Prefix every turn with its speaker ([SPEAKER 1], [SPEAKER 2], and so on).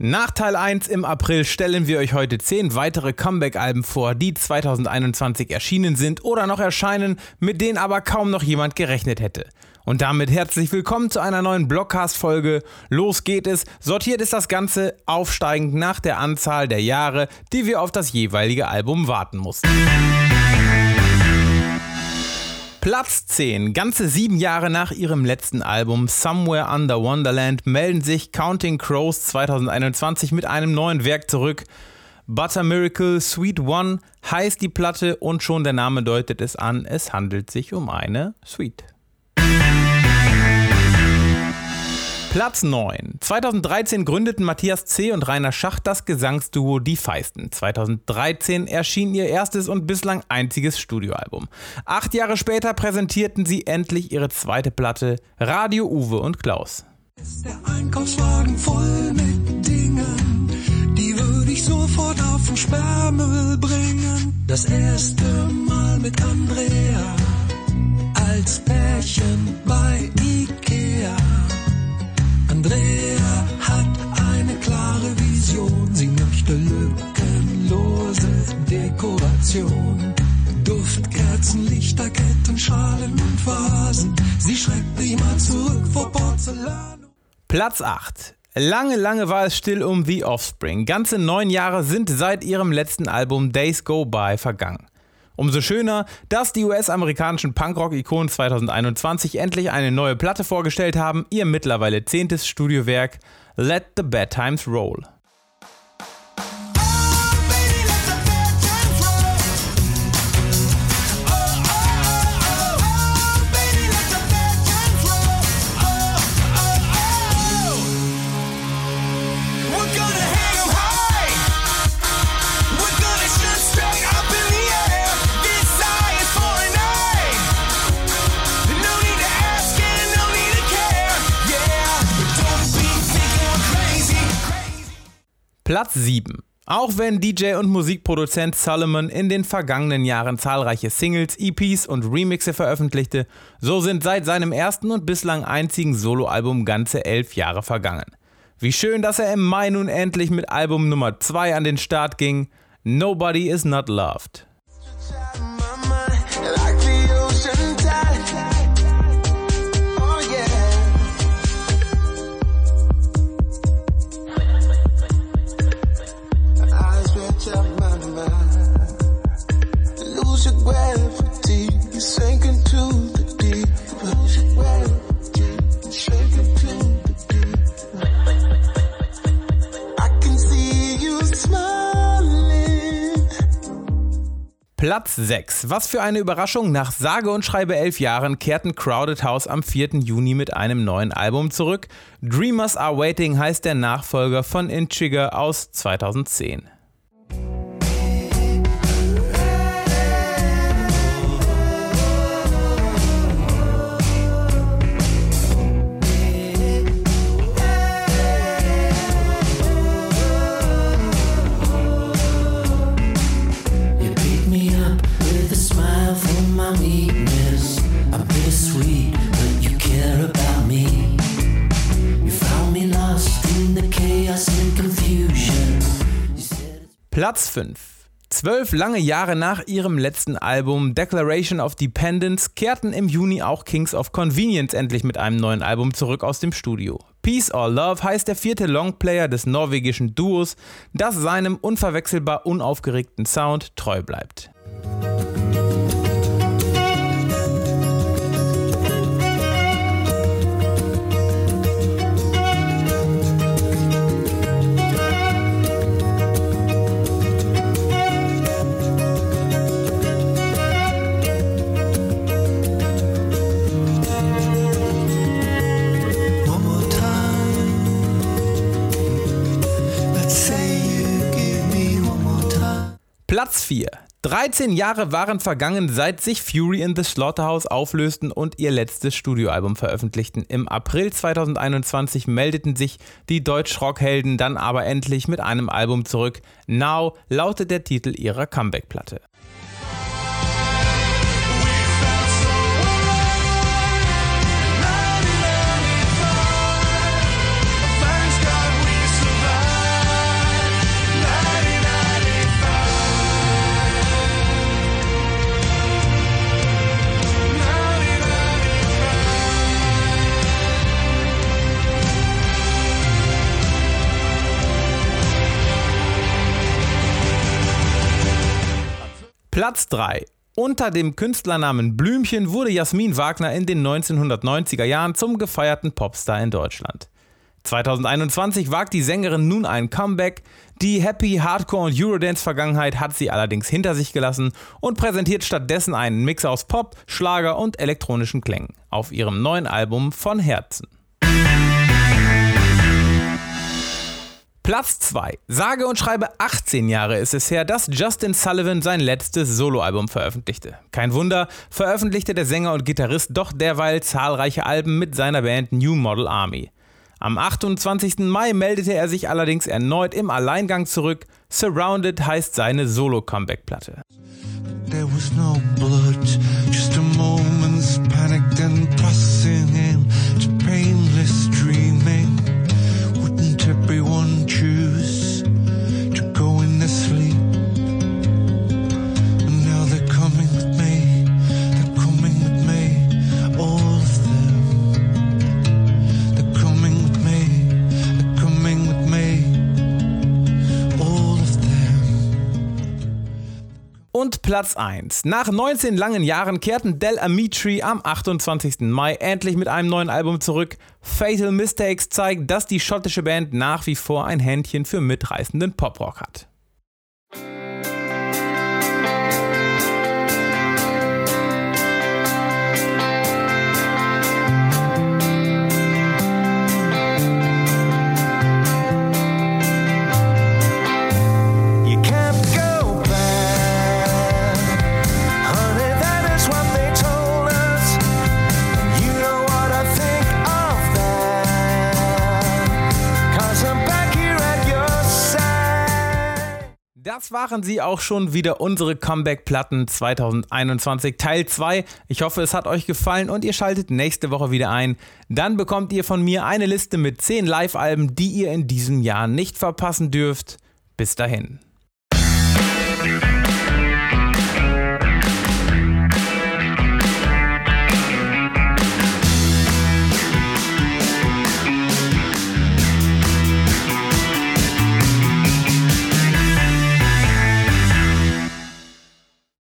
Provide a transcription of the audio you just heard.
[SPEAKER 1] Nach Teil 1 im April stellen wir euch heute 10 weitere Comeback-Alben vor, die 2021 erschienen sind oder noch erscheinen, mit denen aber kaum noch jemand gerechnet hätte. Und damit herzlich willkommen zu einer neuen Blockcast-Folge. Los geht es. Sortiert ist das Ganze aufsteigend nach der Anzahl der Jahre, die wir auf das jeweilige Album warten mussten. Platz 10. Ganze sieben Jahre nach ihrem letzten Album Somewhere Under Wonderland melden sich Counting Crows 2021 mit einem neuen Werk zurück. Butter Miracle Sweet One heißt die Platte und schon der Name deutet es an, es handelt sich um eine Sweet. Platz 9. 2013 gründeten Matthias C. und Rainer Schacht das Gesangsduo Die Feisten. 2013 erschien ihr erstes und bislang einziges Studioalbum. Acht Jahre später präsentierten sie endlich ihre zweite Platte Radio Uwe und Klaus.
[SPEAKER 2] Ist der Einkaufswagen voll mit Dingen, die würde ich sofort auf den Sperrmüll bringen. Das erste Mal mit Andrea als Pärchen bei Dekoration. Duftkerzen, Lichterketten, Schalen und Vasen. Sie schreckt immer zurück vor Porzellan.
[SPEAKER 1] Platz 8. Lange, lange war es still um The Offspring. Ganze neun Jahre sind seit ihrem letzten Album Days Go By vergangen. Umso schöner, dass die US-amerikanischen Punkrock-Ikonen 2021 endlich eine neue Platte vorgestellt haben, ihr mittlerweile zehntes Studiowerk Let the Bad Times Roll. Platz 7. Auch wenn DJ und Musikproduzent Solomon in den vergangenen Jahren zahlreiche Singles, EPs und Remixe veröffentlichte, so sind seit seinem ersten und bislang einzigen Soloalbum ganze elf Jahre vergangen. Wie schön, dass er im Mai nun endlich mit Album Nummer 2 an den Start ging. Nobody is not loved. Platz 6. Was für eine Überraschung. Nach sage und schreibe elf Jahren kehrten Crowded House am 4. Juni mit einem neuen Album zurück. Dreamers Are Waiting heißt der Nachfolger von Inchiger aus 2010. Platz 5. Zwölf lange Jahre nach ihrem letzten Album Declaration of Dependence kehrten im Juni auch Kings of Convenience endlich mit einem neuen Album zurück aus dem Studio. Peace or Love heißt der vierte Longplayer des norwegischen Duos, das seinem unverwechselbar unaufgeregten Sound treu bleibt. Platz 4. 13 Jahre waren vergangen, seit sich Fury in the Slaughterhouse auflösten und ihr letztes Studioalbum veröffentlichten. Im April 2021 meldeten sich die Deutsch-Rock-Helden dann aber endlich mit einem Album zurück. Now lautet der Titel ihrer Comeback-Platte. Platz 3. Unter dem Künstlernamen Blümchen wurde Jasmin Wagner in den 1990er Jahren zum gefeierten Popstar in Deutschland. 2021 wagt die Sängerin nun ein Comeback. Die Happy Hardcore und Eurodance Vergangenheit hat sie allerdings hinter sich gelassen und präsentiert stattdessen einen Mix aus Pop, Schlager und elektronischen Klängen auf ihrem neuen Album von Herzen. Platz 2. Sage und schreibe 18 Jahre ist es her, dass Justin Sullivan sein letztes Soloalbum veröffentlichte. Kein Wunder, veröffentlichte der Sänger und Gitarrist doch derweil zahlreiche Alben mit seiner Band New Model Army. Am 28. Mai meldete er sich allerdings erneut im Alleingang zurück. Surrounded heißt seine Solo-Comeback-Platte.
[SPEAKER 3] No moment's panic, then passing into painless dreaming. want you
[SPEAKER 1] Und Platz 1. Nach 19 langen Jahren kehrten Del Amitri am 28. Mai endlich mit einem neuen Album zurück. Fatal Mistakes zeigt, dass die schottische Band nach wie vor ein Händchen für mitreißenden Poprock hat. Waren sie auch schon wieder unsere Comeback-Platten 2021 Teil 2. Ich hoffe, es hat euch gefallen und ihr schaltet nächste Woche wieder ein. Dann bekommt ihr von mir eine Liste mit 10 Live-Alben, die ihr in diesem Jahr nicht verpassen dürft. Bis dahin.